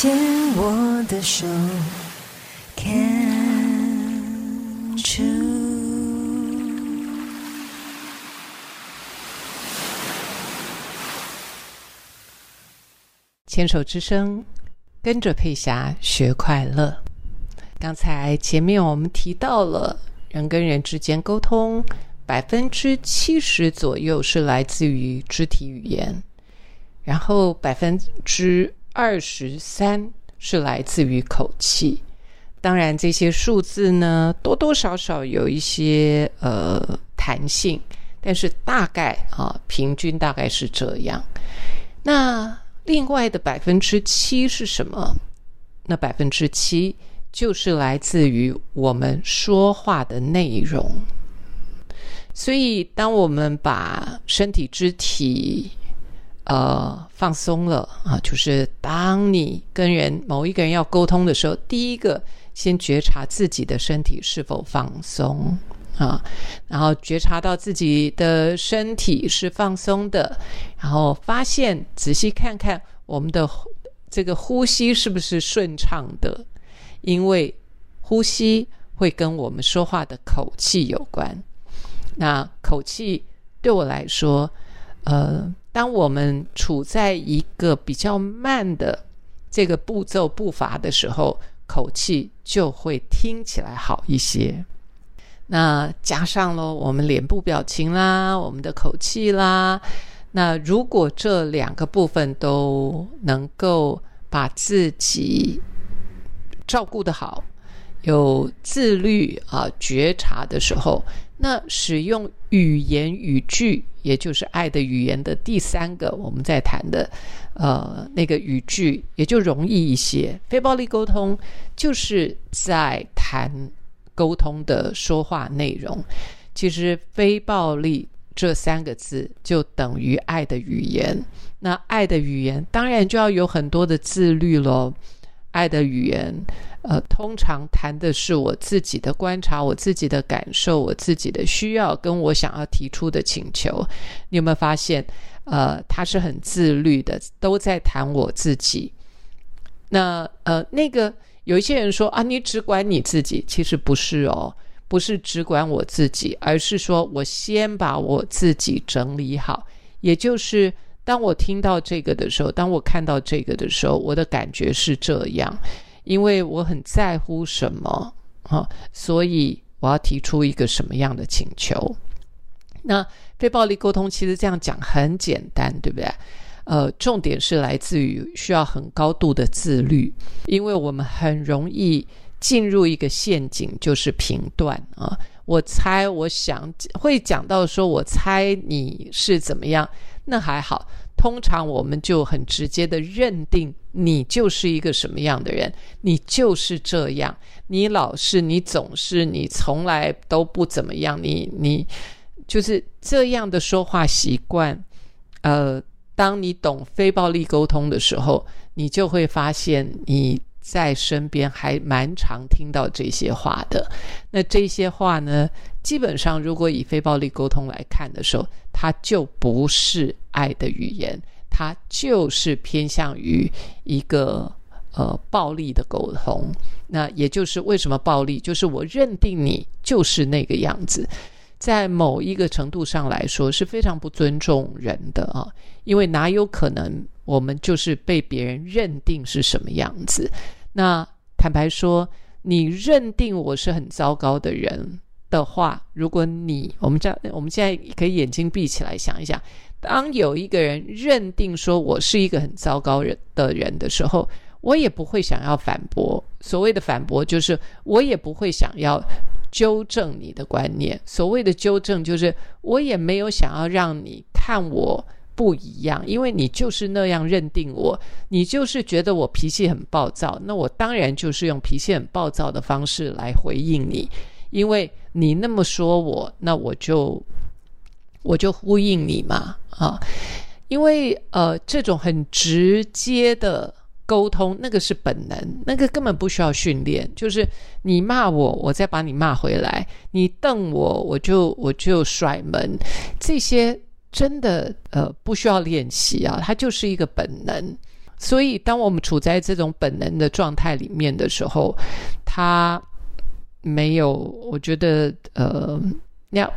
牵我的手，Can you？牵手之声，跟着佩霞学快乐。刚才前面我们提到了人跟人之间沟通，百分之七十左右是来自于肢体语言，然后百分之二十三是来自于口气。当然，这些数字呢多多少少有一些呃弹性，但是大概啊平均大概是这样。那另外的百分之七是什么？那百分之七就是来自于我们说话的内容。所以，当我们把身体肢体呃放松了啊，就是当你跟人某一个人要沟通的时候，第一个先觉察自己的身体是否放松。啊，然后觉察到自己的身体是放松的，然后发现仔细看看我们的这个呼吸是不是顺畅的，因为呼吸会跟我们说话的口气有关。那口气对我来说，呃，当我们处在一个比较慢的这个步骤步伐的时候，口气就会听起来好一些。那加上了我们脸部表情啦，我们的口气啦。那如果这两个部分都能够把自己照顾得好，有自律啊觉察的时候，那使用语言语句，也就是爱的语言的第三个我们在谈的呃那个语句，也就容易一些。非暴力沟通就是在谈。沟通的说话内容，其实“非暴力”这三个字就等于爱的语言。那爱的语言当然就要有很多的自律喽。爱的语言，呃，通常谈的是我自己的观察、我自己的感受、我自己的需要，跟我想要提出的请求。你有没有发现，呃，他是很自律的，都在谈我自己。那呃，那个。有一些人说啊，你只管你自己，其实不是哦，不是只管我自己，而是说我先把我自己整理好。也就是当我听到这个的时候，当我看到这个的时候，我的感觉是这样，因为我很在乎什么啊，所以我要提出一个什么样的请求。那非暴力沟通其实这样讲很简单，对不对？呃，重点是来自于需要很高度的自律，因为我们很容易进入一个陷阱，就是评断啊。我猜，我想会讲到说，我猜你是怎么样，那还好。通常我们就很直接的认定你就是一个什么样的人，你就是这样，你老是，你总是，你从来都不怎么样，你你就是这样的说话习惯，呃。当你懂非暴力沟通的时候，你就会发现你在身边还蛮常听到这些话的。那这些话呢，基本上如果以非暴力沟通来看的时候，它就不是爱的语言，它就是偏向于一个呃暴力的沟通。那也就是为什么暴力，就是我认定你就是那个样子。在某一个程度上来说是非常不尊重人的啊，因为哪有可能我们就是被别人认定是什么样子？那坦白说，你认定我是很糟糕的人的话，如果你我们这，我们现在可以眼睛闭起来想一想，当有一个人认定说我是一个很糟糕人的人的时候，我也不会想要反驳。所谓的反驳，就是我也不会想要。纠正你的观念，所谓的纠正就是我也没有想要让你看我不一样，因为你就是那样认定我，你就是觉得我脾气很暴躁，那我当然就是用脾气很暴躁的方式来回应你，因为你那么说我，那我就我就呼应你嘛，啊，因为呃，这种很直接的。沟通那个是本能，那个根本不需要训练。就是你骂我，我再把你骂回来；你瞪我，我就我就甩门。这些真的呃不需要练习啊，它就是一个本能。所以，当我们处在这种本能的状态里面的时候，它没有，我觉得呃，那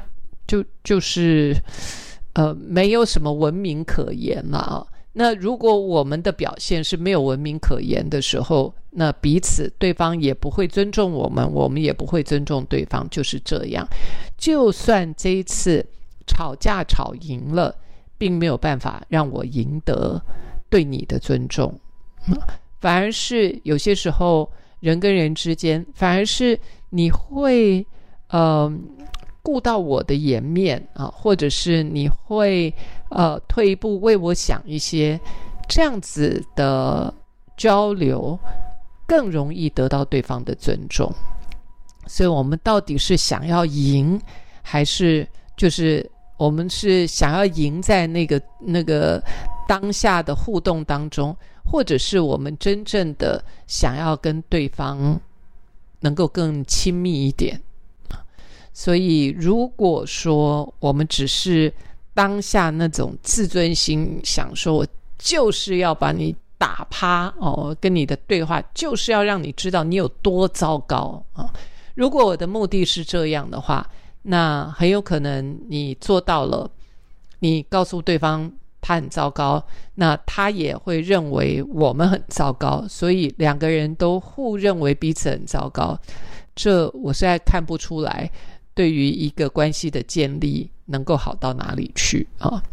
就就是呃，没有什么文明可言了啊。那如果我们的表现是没有文明可言的时候，那彼此对方也不会尊重我们，我们也不会尊重对方，就是这样。就算这一次吵架吵赢了，并没有办法让我赢得对你的尊重，反而是有些时候人跟人之间，反而是你会呃。顾到我的颜面啊，或者是你会呃退一步为我想一些，这样子的交流更容易得到对方的尊重。所以，我们到底是想要赢，还是就是我们是想要赢在那个那个当下的互动当中，或者是我们真正的想要跟对方能够更亲密一点？所以，如果说我们只是当下那种自尊心，想说我就是要把你打趴哦，跟你的对话就是要让你知道你有多糟糕啊。如果我的目的是这样的话，那很有可能你做到了，你告诉对方他很糟糕，那他也会认为我们很糟糕，所以两个人都互认为彼此很糟糕。这我实在看不出来。对于一个关系的建立，能够好到哪里去啊？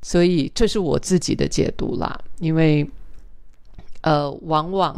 所以这是我自己的解读啦。因为，呃，往往，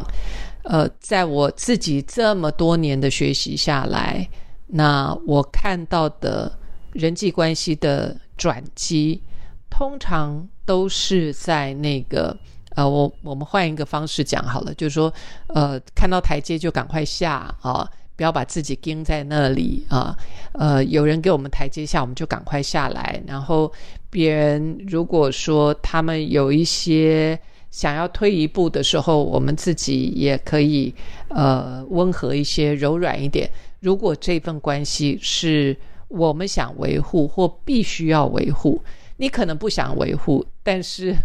呃，在我自己这么多年的学习下来，那我看到的人际关系的转机，通常都是在那个，呃，我我们换一个方式讲好了，就是说，呃，看到台阶就赶快下啊。不要把自己钉在那里啊！呃，有人给我们台阶下，我们就赶快下来。然后别人如果说他们有一些想要退一步的时候，我们自己也可以呃温和一些、柔软一点。如果这份关系是我们想维护或必须要维护，你可能不想维护，但是。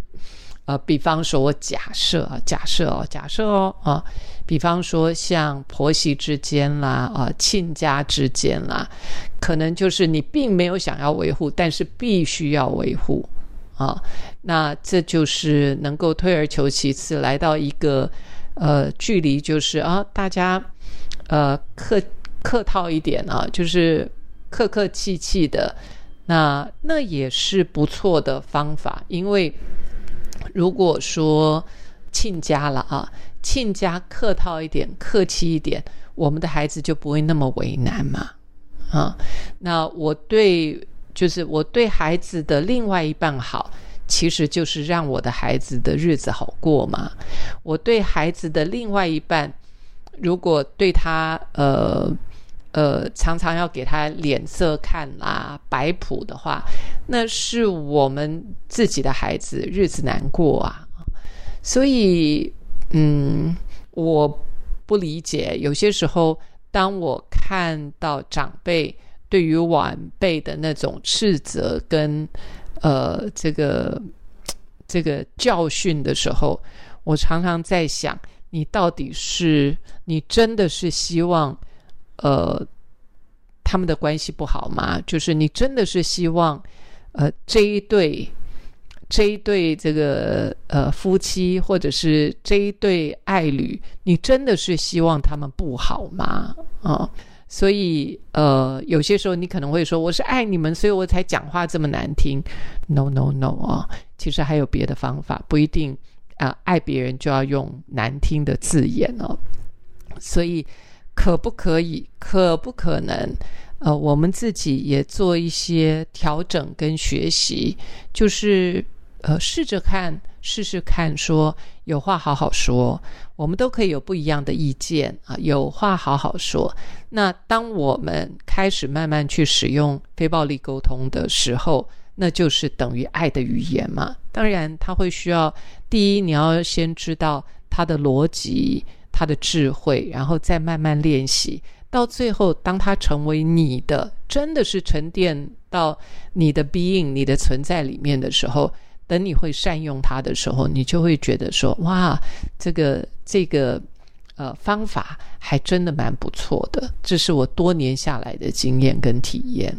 呃，比方说，我假设啊，假设哦，假设哦，啊，比方说像婆媳之间啦，啊，亲家之间啦，可能就是你并没有想要维护，但是必须要维护啊。那这就是能够退而求其次，来到一个呃距离，就是啊，大家呃客客套一点啊，就是客客气气的，那那也是不错的方法，因为。如果说亲家了啊，亲家客套一点、客气一点，我们的孩子就不会那么为难嘛。啊，那我对就是我对孩子的另外一半好，其实就是让我的孩子的日子好过嘛。我对孩子的另外一半，如果对他呃。呃，常常要给他脸色看啦，摆谱的话，那是我们自己的孩子日子难过啊。所以，嗯，我不理解，有些时候，当我看到长辈对于晚辈的那种斥责跟呃这个这个教训的时候，我常常在想，你到底是你真的是希望？呃，他们的关系不好吗？就是你真的是希望，呃，这一对这一对这个呃夫妻，或者是这一对爱侣，你真的是希望他们不好吗？啊，所以呃，有些时候你可能会说，我是爱你们，所以我才讲话这么难听。No No No 啊，其实还有别的方法，不一定啊，爱别人就要用难听的字眼哦。所以。可不可以？可不可能？呃，我们自己也做一些调整跟学习，就是呃，试着看，试试看，说有话好好说，我们都可以有不一样的意见啊，有话好好说。那当我们开始慢慢去使用非暴力沟通的时候，那就是等于爱的语言嘛。当然，它会需要第一，你要先知道它的逻辑、他的智慧，然后再慢慢练习，到最后，当它成为你的，真的是沉淀到你的 being、你的存在里面的时候。等你会善用它的时候，你就会觉得说：“哇，这个这个呃方法还真的蛮不错的。”这是我多年下来的经验跟体验。